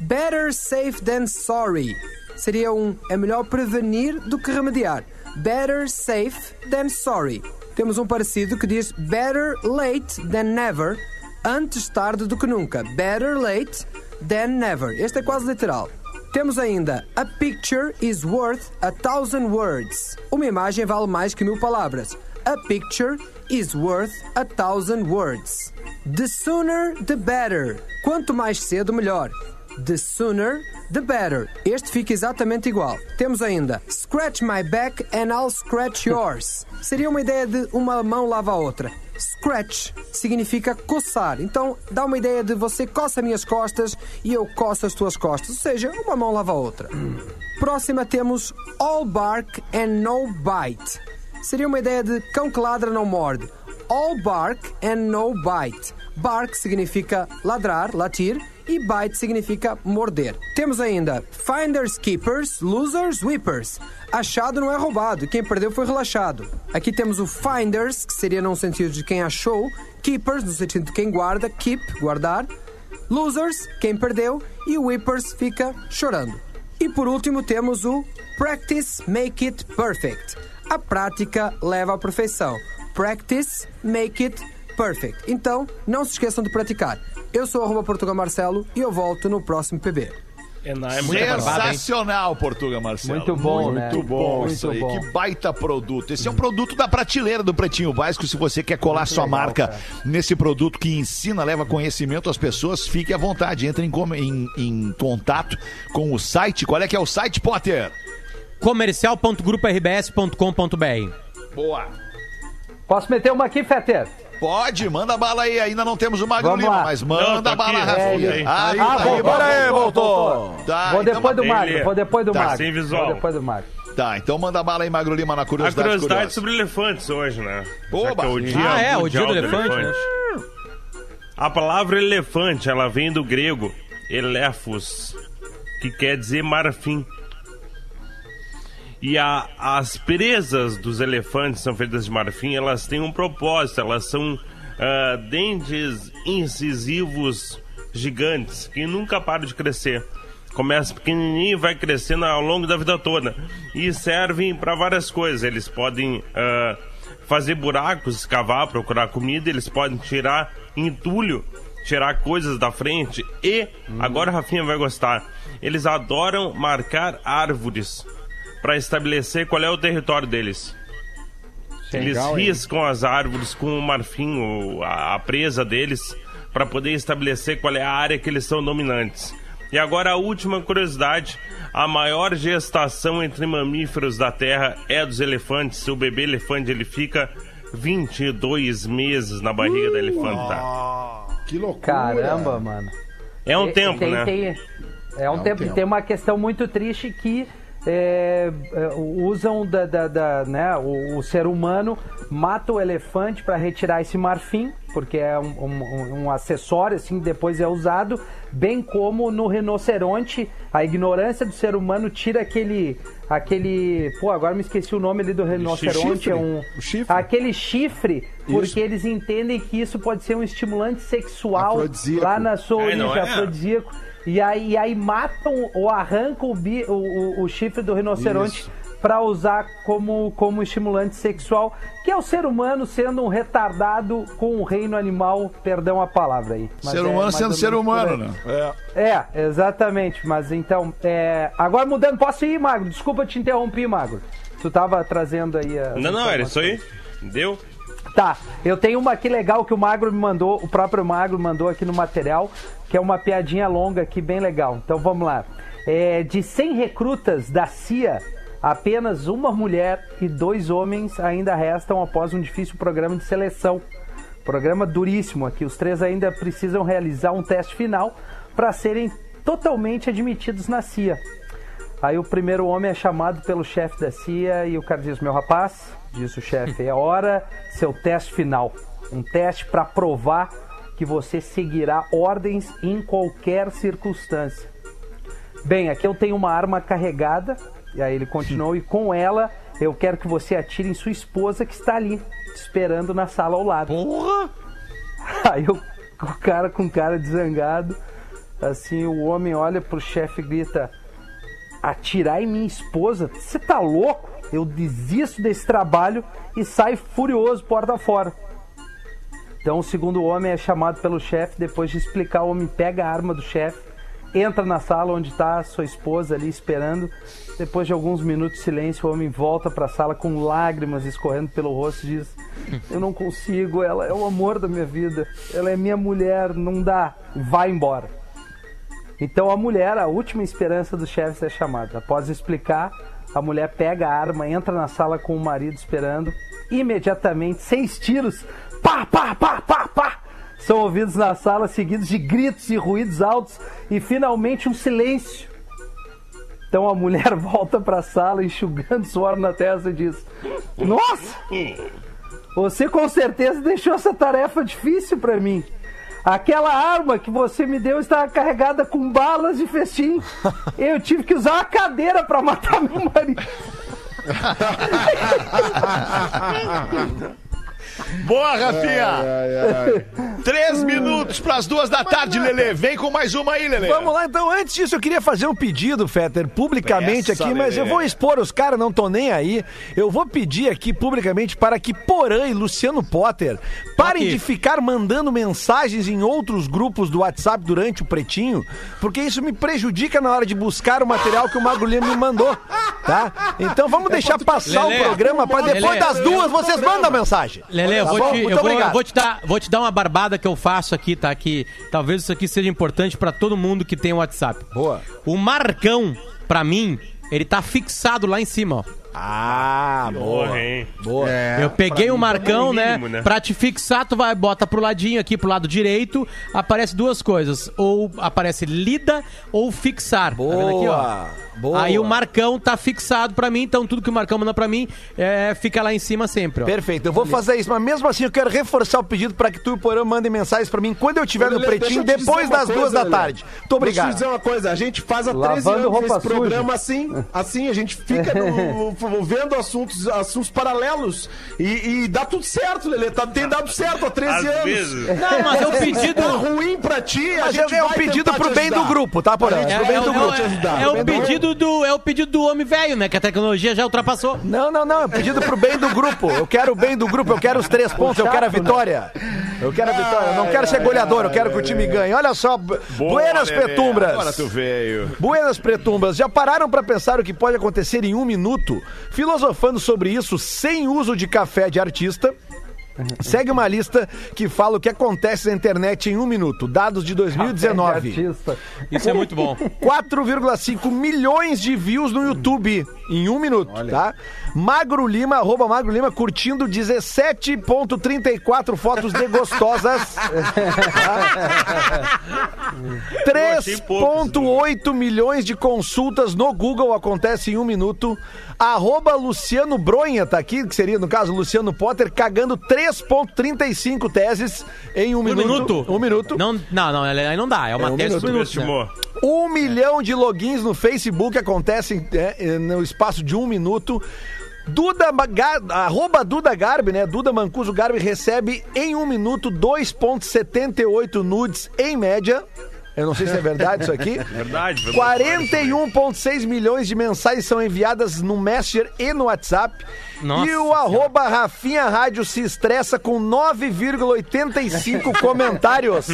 Better safe than sorry. Seria um é melhor prevenir do que remediar. Better safe than sorry. Temos um parecido que diz better late than never. Antes tarde do que nunca. Better late than never. Este é quase literal. Temos ainda A picture is worth a thousand words. Uma imagem vale mais que mil palavras. A picture is worth a thousand words. The sooner the better. Quanto mais cedo, melhor. The sooner, the better. Este fica exatamente igual. Temos ainda Scratch my back and I'll scratch yours. Seria uma ideia de uma mão lava a outra. Scratch significa coçar. Então dá uma ideia de você coça minhas costas e eu coço as tuas costas. Ou seja, uma mão lava a outra. Próxima temos All bark and no bite. Seria uma ideia de cão que ladra não morde. All bark and no bite. Bark significa ladrar, latir, e bite significa morder. Temos ainda finders keepers, losers whippers. Achado não é roubado, quem perdeu foi relaxado. Aqui temos o finders, que seria no sentido de quem achou, keepers no sentido de quem guarda, keep, guardar. Losers, quem perdeu, e whippers fica chorando. E por último temos o practice make it perfect. A prática leva à perfeição. Practice make it perfect. Então, não se esqueçam de praticar. Eu sou arroba Portugal Marcelo e eu volto no próximo PB. É, não, é muito Sensacional, Portuga Marcelo. Muito bom, né? Muito bom Muito isso aí. bom. Que baita produto. Esse é um produto da prateleira do Pretinho Básico. Se você quer colar sua legal, marca cara. nesse produto que ensina, leva conhecimento às pessoas, fique à vontade. Entre em, em- em contato com o site. Qual é que é o site, Potter? comercial.grupo-rbs.com.br Boa. Posso meter uma aqui, Feter? Pode, manda bala aí. Ainda não temos o Magro Lima, mas Não, manda tô bala, aqui, Rafinha. aí. Ah, Ah, tá bom, aí, bora aí, voltou. Tá, Vou então depois do Magro, vou depois do tá Magro. sem visual. Vou depois do Magro. Tá, então manda bala aí, Magro Lima, na A curiosidade. curiosidade curiosa. sobre elefantes hoje, né? Oba, que é o sim. dia Ah, é, o dia do elefante, né? A palavra elefante, ela vem do grego elefos, que quer dizer marfim. E a- as presas dos elefantes são feitas de marfim, elas têm um propósito, elas são ah, dentes incisivos gigantes que nunca param de crescer. Começa pequenininho e vai crescendo ao longo da vida toda. E servem para várias coisas. Eles podem ah, fazer buracos, escavar, procurar comida, eles podem tirar entulho, tirar coisas da frente. E, agora a Rafinha vai gostar, eles adoram marcar árvores para estabelecer qual é o território deles. Eles riscam as árvores com o marfim, o- a, a presa deles, para poder estabelecer qual é a área que eles são dominantes. E agora a última curiosidade: a maior gestação entre mamíferos da Terra é dos elefantes. O bebê elefante ele fica 22 meses na barriga da elefanta. Que loucura. Caramba, mano. É um Tem- tempo, tem- né? tem- é um tempo. E tem uma questão muito triste que é, é, usam da, da- da, né, o, o ser humano mata o elefante para retirar esse marfim, porque é um, um- um acessório, assim, depois é usado, bem como no rinoceronte, a ignorância do ser humano tira aquele, aquele, pô, agora me esqueci o nome ali do rinoceronte, chifre? é um, O chifre? aquele chifre, porque Isso. eles entendem que isso pode ser um estimulante sexual Afrodisíaco. lá na sua É, origem não é? afrodisíaco. E aí, e aí matam ou arrancam o, bi- o, o- o chifre do rinoceronte Isso. para usar como, como estimulante sexual, que é o ser humano sendo um retardado com o reino animal, perdão a palavra aí. Mas Ser é humano sendo ser humano, né? É, exatamente. Mas então, é... agora mudando, posso ir, Magro? Desculpa te interromper, Magro. Tu tava trazendo aí a. Não, não, era isso aí. Deu? Tá, eu tenho uma aqui legal que o Magro me mandou, o próprio Magro mandou aqui no material, que é uma piadinha longa aqui, bem legal. Então vamos lá. É, de 100 recrutas da CIA, apenas uma mulher e dois homens ainda restam após um difícil programa de seleção. Programa duríssimo aqui. Os três ainda precisam realizar um teste final para serem totalmente admitidos na CIA. Aí o primeiro homem é chamado pelo chefe da CIA e o cara diz: Meu rapaz, diz o chefe, é hora seu teste final. Um teste para provar que você seguirá ordens em qualquer circunstância. Bem, aqui eu tenho uma arma carregada, e aí ele continuou, e com ela eu quero que você atire em sua esposa que está ali, esperando na sala ao lado. Porra! Aí eu, o cara com cara de zangado, assim, o homem olha pro chefe e grita: Atirar em minha esposa? Você tá louco? Eu desisto desse trabalho e saio furioso porta fora. Então o segundo homem é chamado pelo chefe, depois de explicar, o homem pega a arma do chefe, entra na sala onde está sua esposa ali esperando. Depois de alguns minutos de silêncio, o homem volta para a sala com lágrimas escorrendo pelo rosto e diz: Eu não consigo, ela é o amor da minha vida, ela é minha mulher, não dá. Vai embora. Então a mulher, a última esperança dos chefes é chamada. Após explicar, a mulher pega a arma, entra na sala com o marido esperando. Imediatamente, seis tiros, pá, pá, pá, pá, pá, são ouvidos na sala, seguidos de gritos e ruídos altos e finalmente um silêncio. Então a mulher volta para a sala, enxugando suor na testa e diz: Nossa! Você com certeza deixou essa tarefa difícil para mim. Aquela arma que você me deu estava carregada com balas de festim. Eu tive que usar uma cadeira para matar meu marido. Boa, Rafinha! Três minutos pras duas da tarde, Lelê. Vem com mais uma aí, Lelê. Vamos lá, então. Antes disso, eu queria fazer um pedido, Fetter, publicamente Peça, aqui, mas Lelê. eu vou expor os caras, não tô nem aí. Eu vou pedir aqui publicamente para que Porã e Luciano Potter parem Ok. de ficar mandando mensagens em outros grupos do WhatsApp durante o pretinho, porque isso me prejudica na hora de buscar o material que o Magro Lima me mandou, tá? Então vamos deixar passar Lelê. o programa para depois Lelê. das duas vocês mandam a mensagem. Lele, eu, Tá vou te, eu, vou, eu vou te dar, vou te dar uma barbada que eu faço aqui, tá? Que talvez isso aqui seja importante pra todo mundo que tem o WhatsApp. Boa. O Marcão, pra mim, ele tá fixado lá em cima, ó. Ah, boa. Porra, hein? Boa. eu peguei o Marcão, no né, mínimo, né? Pra te fixar, tu vai, bota pro ladinho aqui, pro lado direito, aparece duas coisas. Ou aparece lida ou fixar. Tá vendo aqui, ó? Boa. Aí o Marcão tá fixado pra mim, então tudo que o Marcão manda pra mim é, fica lá em cima sempre, ó. Perfeito, eu vou fazer isso, mas mesmo assim eu quero reforçar o pedido para que tu e o Porã mandem mensagens para mim quando eu estiver no pretinho, depois das duas coisa, da Lelê. tarde. Muito Deixa eu te obrigado. dizer uma coisa, a gente faz há 13 Lavando anos esse suja. programa assim, assim, a gente fica no- vendo assuntos, assuntos paralelos e, e dá tudo certo, Lelê, tá, tem dado certo há 13 Às anos. vezes. Não, mas é o Se pedido... tá ruim pra ti, a Mas gente é um vai pedido pro bem do ajudar. grupo, tá, Porã? É, do é, é, é Pro o bem do pedido do, é o pedido do homem velho, né? Que a tecnologia já ultrapassou. Não, não, não, é pedido pro bem do grupo. Eu quero o bem do grupo, eu quero os três pontos, eu quero a vitória. Eu quero a vitória, eu não quero ser goleador, eu quero que o time ganhe. Olha só, Buenas Lelê. Petumbras. Agora tu veio. Buenas Pretumbas, já pararam pra pensar o que pode acontecer em um minuto? Filosofando sobre isso sem uso de café de artista. Segue uma lista que fala o que acontece na internet em um minuto. Dados de 2019. Artista. Isso é muito bom. 4,5 milhões de views no YouTube em um minuto, tá? Magro Lima, arroba Magro Lima, curtindo 17,34 fotos de gostosas. achei poucos, 3,8 milhões de consultas no Google acontece em um minuto. Arroba Luciano Bronha, tá aqui, que seria, no caso, Luciano Potter, cagando 3,35 teses em um, Um minuto. minuto? Um minuto. Não, não, não, aí não dá. É uma É um terça minuto. do minuto. né? Um milhão de logins no Facebook acontecem é, no espaço de um minuto. Duda, arroba Duda Garbi, né? Duda Mancuso Garbi recebe em um minuto 2,78 nudes em média. Eu não sei se é verdade isso aqui. Verdade. verdade. 41,6 milhões de mensagens são enviadas no Messenger e no WhatsApp. Nossa e o arroba Rafinha Rádio se estressa com 9,85 comentários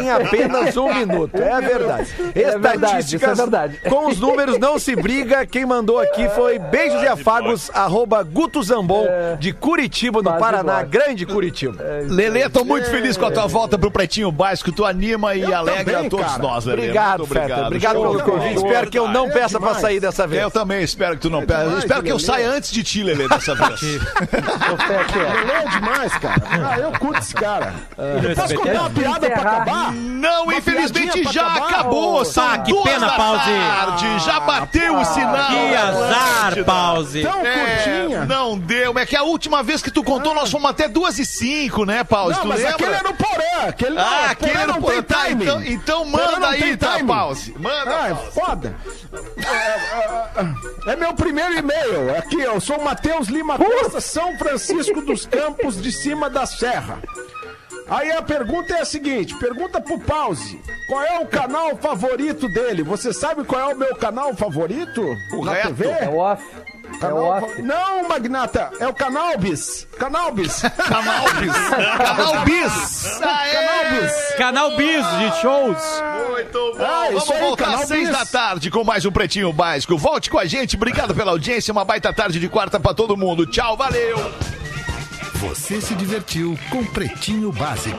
em apenas um minuto. É verdade. É verdade, isso é verdade. com os números não se briga. Quem mandou aqui foi beijos e afagos, arroba Guto Zambon, de Curitiba, no Paraná. Grande Curitiba. Lelê, tô muito feliz com a tua volta pro Pretinho Básico. Tu anima e alegra também, a todos cara. nós, Lelê. Obrigado, Muito. Obrigado Show pelo de bola. convite. Espero que eu não É peça pra demais. sair dessa vez. Eu também espero que tu não peça. Eu demais, espero que eu saia antes de ti, Lelê, dessa vez. Ô, Fetter. Lelê é demais, cara. Ah, eu curto esse cara. Eu posso contar uma piada pra acabar? Não, Uma infelizmente piadinha pra já acabar, acabou. ô? São Ah, que duas pena, da Pause. tarde. Já bateu o sinal. Que azar, pause. Tão É, curtinha. não deu. É que a última vez que tu contou, nós fomos até duas e cinco, né, Pause? Não, tu mas lembra? aquele é no Porã. Aquele Ah, não, aquele Porã era não o tem tá, então, então manda aí, tá, timing. pause. Manda, Ah, é pause. foda. É, é, é, é meu primeiro e-mail. Aqui, eu sou o Matheus Lima Costa, São Francisco dos Campos, de cima da Serra. Aí a pergunta é a seguinte: pergunta pro Pause. Qual é o canal favorito dele? Você sabe qual é o meu canal favorito? O na reto. TV? É o off. É o Canal fa- Não, Magnata, é o Canalbis. Canalbis. Canalbis. Canalbis. Canalbis. Canal Bis de shows. Muito bom. Ah, Vamos aí, voltar canal às seis Bis. da tarde com mais um Pretinho Básico. Volte com a gente. Obrigado pela audiência. Uma baita tarde de quarta pra todo mundo. Tchau, valeu. Você se divertiu com Pretinho Básico.